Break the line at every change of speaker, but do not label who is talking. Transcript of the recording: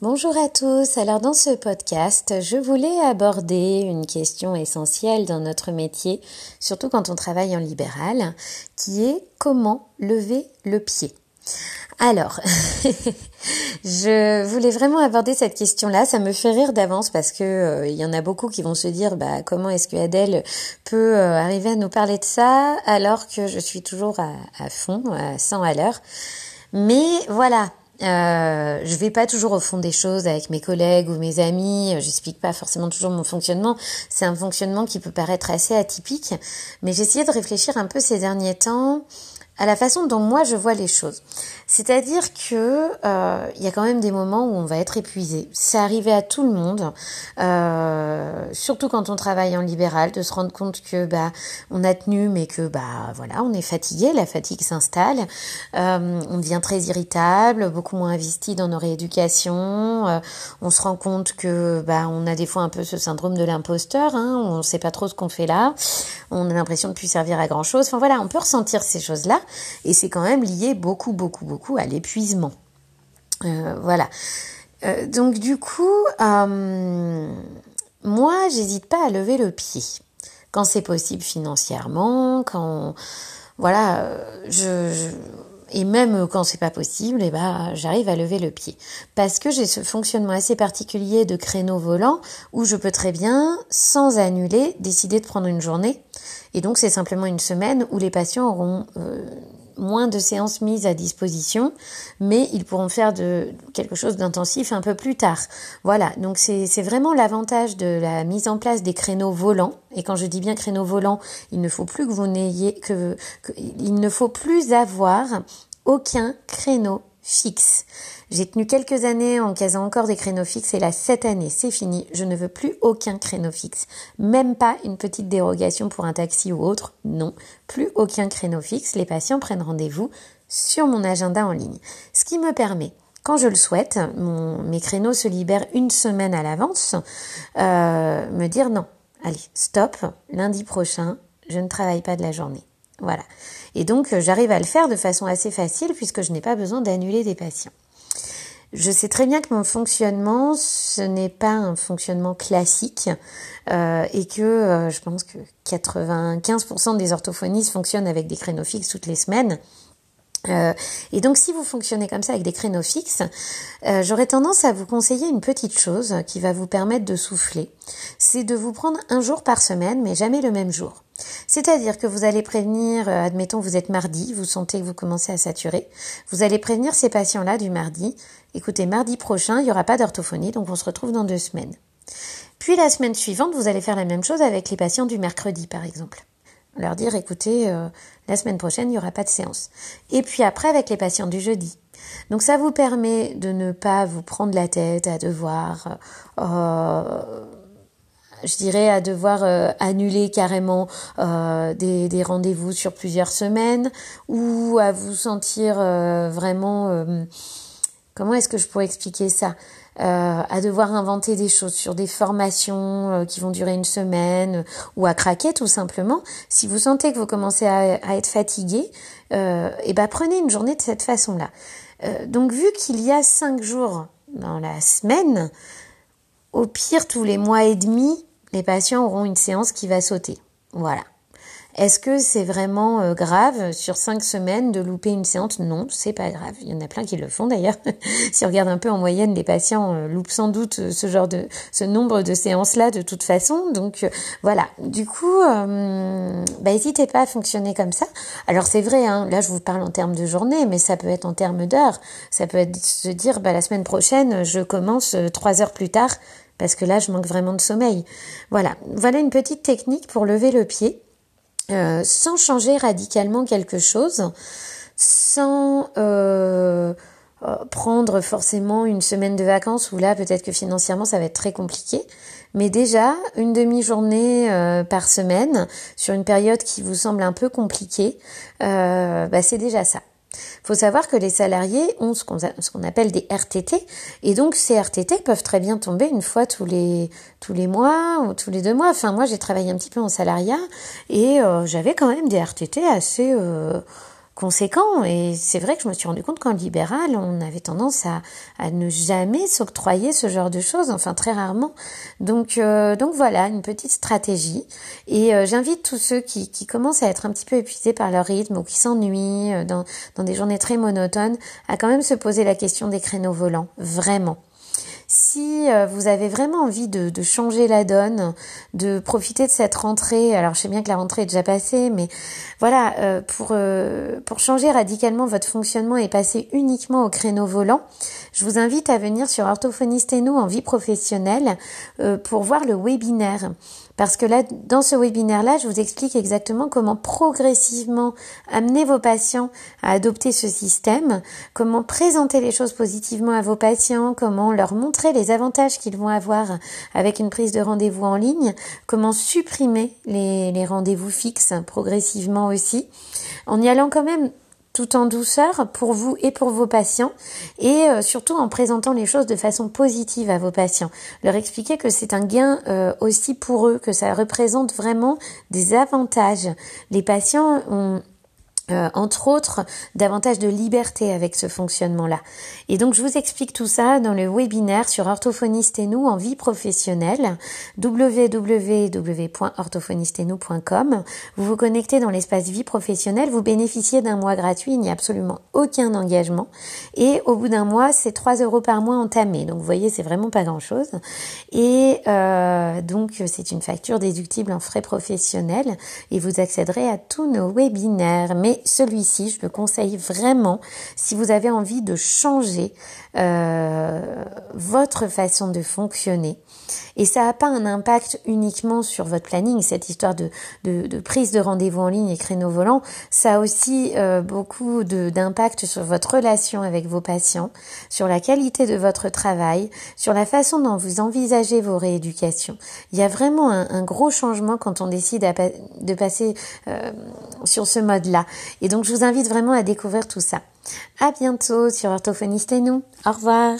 Bonjour à tous. Alors dans ce podcast, je voulais aborder une question essentielle dans notre métier, surtout quand on travaille en libéral, qui est comment lever le pied. Alors, je voulais vraiment aborder cette question-là. Ça me fait rire d'avance parce que euh, il y en a beaucoup qui vont se dire, bah comment est-ce que Adèle peut euh, arriver à nous parler de ça alors que je suis toujours à, à fond, à 100 à l'heure. Mais voilà, euh, je vais pas toujours au fond des choses avec mes collègues ou mes amis. J'explique pas forcément toujours mon fonctionnement. C'est un fonctionnement qui peut paraître assez atypique, mais j'ai essayé de réfléchir un peu ces derniers temps à la façon dont moi je vois les choses. C'est-à-dire que euh, il y a quand même des moments où on va être épuisé. C'est arrivé à tout le monde, euh, surtout quand on travaille en libéral, de se rendre compte que bah on a tenu, mais que bah voilà, on est fatigué, la fatigue s'installe, euh, on devient très irritable, beaucoup moins investi dans nos rééducations. Euh, on se rend compte que bah on a des fois un peu ce syndrome de l'imposteur, hein, on ne sait pas trop ce qu'on fait là, on a l'impression de plus servir à grand chose. Enfin voilà, on peut ressentir ces choses-là, et c'est quand même lié beaucoup, beaucoup, beaucoup à l'épuisement. Euh, voilà. Euh, donc du coup, euh, moi, j'hésite pas à lever le pied quand c'est possible financièrement, quand voilà, je, et même quand c'est pas possible, eh ben j'arrive à lever le pied parce que j'ai ce fonctionnement assez particulier de créneau volant où je peux très bien, sans annuler, décider de prendre une journée. Et donc c'est simplement une semaine où les patients auront moins de séances mises à disposition, mais ils pourront faire de quelque chose d'intensif un peu plus tard. Voilà, donc c'est vraiment l'avantage de la mise en place des créneaux volants. Et quand je dis bien créneaux volants, il ne faut plus que vous n'ayez que, que il ne faut plus avoir aucun créneau fixe. J'ai tenu quelques années en casant encore des créneaux fixes et là, cette année, c'est fini. Je ne veux plus aucun créneau fixe. Même pas une petite dérogation pour un taxi ou autre. Non, plus aucun créneau fixe. Les patients prennent rendez-vous sur mon agenda en ligne. Ce qui me permet quand je le souhaite, mes créneaux se libèrent une semaine à l'avance, euh, me dire non, allez, stop, lundi prochain, je ne travaille pas de la journée. Voilà. Et donc, j'arrive à le faire de façon assez facile puisque je n'ai pas besoin d'annuler des patients. Je sais très bien que mon fonctionnement, ce n'est pas un fonctionnement classique euh, et que euh, je pense que 95% des orthophonistes fonctionnent avec des créneaux fixes toutes les semaines. Euh, et donc si vous fonctionnez comme ça avec des créneaux fixes, euh, j'aurais tendance à vous conseiller une petite chose qui va vous permettre de souffler. C'est de vous prendre un jour par semaine, mais jamais le même jour. C'est-à-dire que vous allez prévenir, euh, admettons vous êtes mardi, vous sentez que vous commencez à saturer, vous allez prévenir ces patients-là du mardi, écoutez, mardi prochain, il n'y aura pas d'orthophonie, donc on se retrouve dans deux semaines. Puis la semaine suivante, vous allez faire la même chose avec les patients du mercredi, par exemple leur dire écoutez, euh, la semaine prochaine, il n'y aura pas de séance. Et puis après, avec les patients du jeudi. Donc ça vous permet de ne pas vous prendre la tête à devoir, euh, je dirais, à devoir euh, annuler carrément des, des rendez-vous sur plusieurs semaines ou à vous sentir vraiment... comment est-ce que je pourrais expliquer ça euh, à devoir inventer des choses sur des formations euh, qui vont durer une semaine ou à craquer tout simplement. Si vous sentez que vous commencez à, à être fatigué, euh, et eh ben prenez une journée de cette façon-là. Euh, donc vu qu'il y a cinq jours dans la semaine, au pire tous les mois et demi, les patients auront une séance qui va sauter. Voilà. Est-ce que c'est vraiment euh, grave sur cinq semaines de louper une séance? Non, c'est pas grave. Il y en a plein qui le font d'ailleurs. si on regarde un peu en moyenne, les patients euh, loupent sans doute euh, ce genre de ce nombre de séances-là de toute façon. Donc voilà. Du coup, euh, bah, n'hésitez pas à fonctionner comme ça. Alors c'est vrai, hein, là je vous parle en termes de journée, mais ça peut être en termes d'heures. Ça peut être se dire, bah, la semaine prochaine, je commence trois heures plus tard parce que là je manque vraiment de sommeil. Voilà. Voilà une petite technique pour lever le pied. Euh, sans changer radicalement quelque chose, sans euh, euh, prendre forcément une semaine de vacances où là peut-être que financièrement ça va être très compliqué, mais déjà une demi-journée par semaine sur une période qui vous semble un peu compliquée, bah, c'est déjà ça faut savoir que les salariés ont ce qu'on appelle des RTT et donc ces RTT peuvent très bien tomber une fois tous les tous les mois ou tous les deux mois. Enfin moi j'ai travaillé un petit peu en salariat et euh, j'avais quand même des RTT assez euh, conséquent. Et c'est vrai que je me suis rendu compte qu'en libéral, on avait tendance à, à ne jamais s'octroyer ce genre de choses, enfin très rarement. Donc, euh, donc voilà, une petite stratégie. Et euh, j'invite tous ceux qui, qui commencent à être un petit peu épuisés par leur rythme ou qui s'ennuient euh, dans, dans des journées très monotones, à quand même se poser la question des créneaux volants, vraiment. Si euh, vous avez vraiment envie de, changer la donne, de profiter de cette rentrée, alors je sais bien que la rentrée est déjà passée, mais voilà, euh, pour, euh, pour changer radicalement votre fonctionnement et passer uniquement au créneau volant, je vous invite à venir sur Orthophoniste et nous en vie professionnelle pour voir le webinaire. Parce que là, dans ce webinaire-là, je vous explique exactement comment progressivement amener vos patients à adopter ce système, comment présenter les choses positivement à vos patients, comment leur montrer les avantages qu'ils vont avoir avec une prise de rendez-vous en ligne, comment supprimer les, les rendez-vous fixes progressivement aussi, en y allant quand même tout en douceur pour vous et pour vos patients et euh, surtout en présentant les choses de façon positive à vos patients. Leur expliquer que c'est un gain euh, aussi pour eux, que ça représente vraiment des avantages. Les patients ont euh, entre autres, davantage de liberté avec ce fonctionnement-là. Et donc, je vous explique tout ça dans le webinaire sur Orthophoniste et nous en vie professionnelle, www.orthophonistetnous.com. Vous vous connectez dans l'espace vie professionnelle, vous bénéficiez d'un mois gratuit, il n'y a absolument aucun engagement. Et au bout d'un mois, c'est 3 euros par mois entamé. Donc, vous voyez, c'est vraiment pas grand-chose. Et euh, donc, c'est une facture déductible en frais professionnels et vous accéderez à tous nos webinaires. Mais celui-ci, je le conseille vraiment si vous avez envie de changer euh, votre façon de fonctionner. Et ça n'a pas un impact uniquement sur votre planning, cette histoire de, de, prise de rendez-vous en ligne et créneau volant, ça a aussi euh, beaucoup d'impact sur votre relation avec vos patients, sur la qualité de votre travail, sur la façon dont vous envisagez vos rééducations. Il y a vraiment un, gros changement quand on décide de passer euh, sur ce mode-là. Et donc je vous invite vraiment à découvrir tout ça. À bientôt sur Orthophoniste et nous. Au revoir.